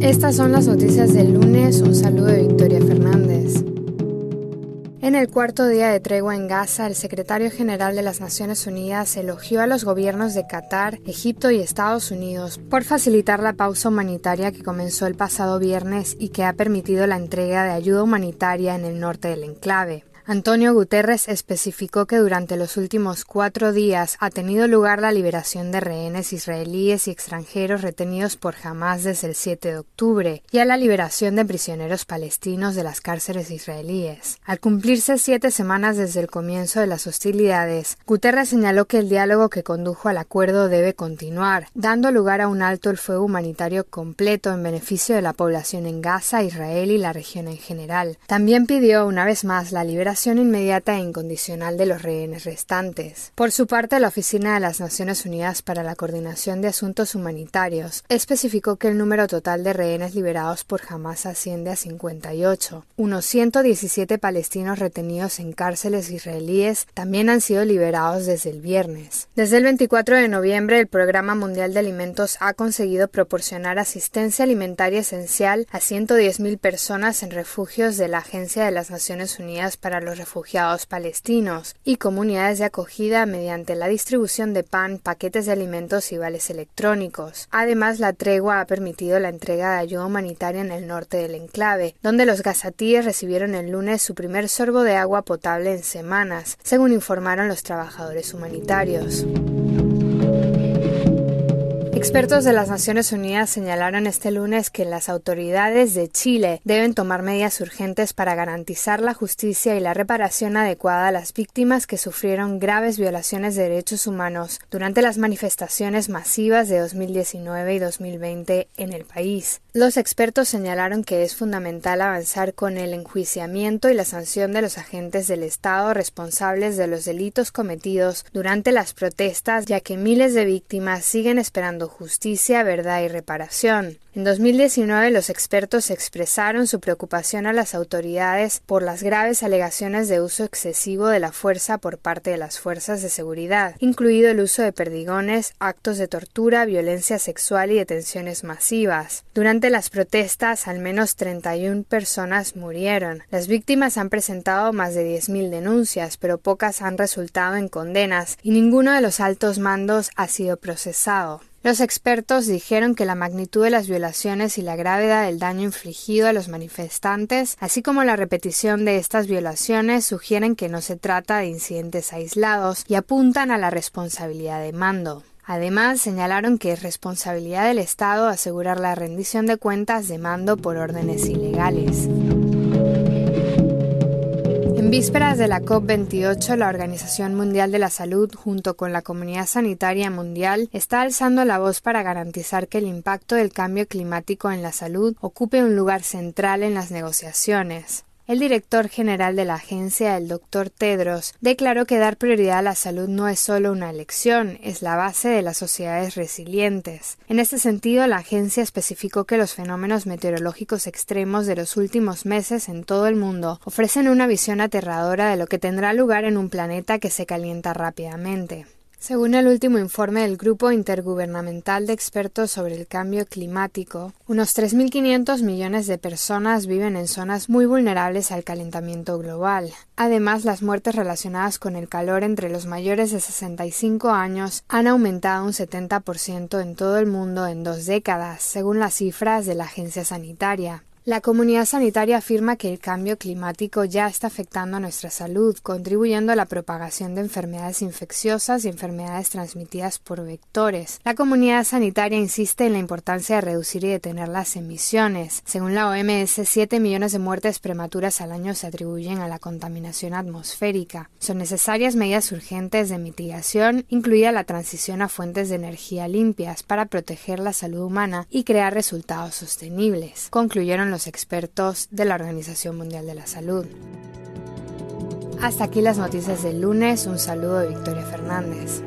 Estas son las noticias del lunes. Un saludo de Victoria Fernández. En el cuarto día de tregua en Gaza, el secretario general de las Naciones Unidas elogió a los gobiernos de Qatar, Egipto y Estados Unidos por facilitar la pausa humanitaria que comenzó el pasado viernes y que ha permitido la entrega de ayuda humanitaria en el norte del enclave. Antonio Guterres especificó que durante los últimos cuatro días ha tenido lugar la liberación de rehenes israelíes y extranjeros retenidos por Hamas desde el 7 de octubre y a la liberación de prisioneros palestinos de las cárceles israelíes. Al cumplirse siete semanas desde el comienzo de las hostilidades, Guterres señaló que el diálogo que condujo al acuerdo debe continuar, dando lugar a un alto el fuego humanitario completo en beneficio de la población en Gaza, Israel y la región en general. También pidió una vez más la liberación inmediata e incondicional de los rehenes restantes. Por su parte, la Oficina de las Naciones Unidas para la Coordinación de Asuntos Humanitarios especificó que el número total de rehenes liberados por Hamas asciende a 58. Unos 117 palestinos retenidos en cárceles israelíes también han sido liberados desde el viernes. Desde el 24 de noviembre, el Programa Mundial de Alimentos ha conseguido proporcionar asistencia alimentaria esencial a 110.000 personas en refugios de la Agencia de las Naciones Unidas para los refugiados palestinos y comunidades de acogida mediante la distribución de pan, paquetes de alimentos y vales electrónicos. Además, la tregua ha permitido la entrega de ayuda humanitaria en el norte del enclave, donde los gazatíes recibieron el lunes su primer sorbo de agua potable en semanas, según informaron los trabajadores humanitarios. Expertos de las Naciones Unidas señalaron este lunes que las autoridades de Chile deben tomar medidas urgentes para garantizar la justicia y la reparación adecuada a las víctimas que sufrieron graves violaciones de derechos humanos durante las manifestaciones masivas de 2019 y 2020 en el país. Los expertos señalaron que es fundamental avanzar con el enjuiciamiento y la sanción de los agentes del Estado responsables de los delitos cometidos durante las protestas, ya que miles de víctimas siguen esperando justicia, verdad y reparación. En 2019 los expertos expresaron su preocupación a las autoridades por las graves alegaciones de uso excesivo de la fuerza por parte de las fuerzas de seguridad, incluido el uso de perdigones, actos de tortura, violencia sexual y detenciones masivas. Durante las protestas, al menos 31 personas murieron. Las víctimas han presentado más de 10.000 denuncias, pero pocas han resultado en condenas y ninguno de los altos mandos ha sido procesado. Los expertos dijeron que la magnitud de las violaciones y la gravedad del daño infligido a los manifestantes, así como la repetición de estas violaciones, sugieren que no se trata de incidentes aislados y apuntan a la responsabilidad de mando. Además, señalaron que es responsabilidad del Estado asegurar la rendición de cuentas de mando por órdenes ilegales. Vísperas de la COP28, la Organización Mundial de la Salud, junto con la comunidad sanitaria mundial, está alzando la voz para garantizar que el impacto del cambio climático en la salud ocupe un lugar central en las negociaciones. El director general de la agencia, el doctor Tedros, declaró que dar prioridad a la salud no es solo una elección, es la base de las sociedades resilientes. En este sentido, la agencia especificó que los fenómenos meteorológicos extremos de los últimos meses en todo el mundo ofrecen una visión aterradora de lo que tendrá lugar en un planeta que se calienta rápidamente. Según el último informe del Grupo Intergubernamental de Expertos sobre el Cambio Climático, unos 3.500 millones de personas viven en zonas muy vulnerables al calentamiento global. Además, las muertes relacionadas con el calor entre los mayores de 65 años han aumentado un 70% en todo el mundo en dos décadas, según las cifras de la agencia sanitaria. La comunidad sanitaria afirma que el cambio climático ya está afectando a nuestra salud, contribuyendo a la propagación de enfermedades infecciosas y enfermedades transmitidas por vectores. La comunidad sanitaria insiste en la importancia de reducir y detener las emisiones. Según la OMS, 7 millones de muertes prematuras al año se atribuyen a la contaminación atmosférica. Son necesarias medidas urgentes de mitigación, incluida la transición a fuentes de energía limpias para proteger la salud humana y crear resultados sostenibles. Concluyeron los expertos de la Organización Mundial de la Salud. Hasta aquí las noticias del lunes. Un saludo de Victoria Fernández.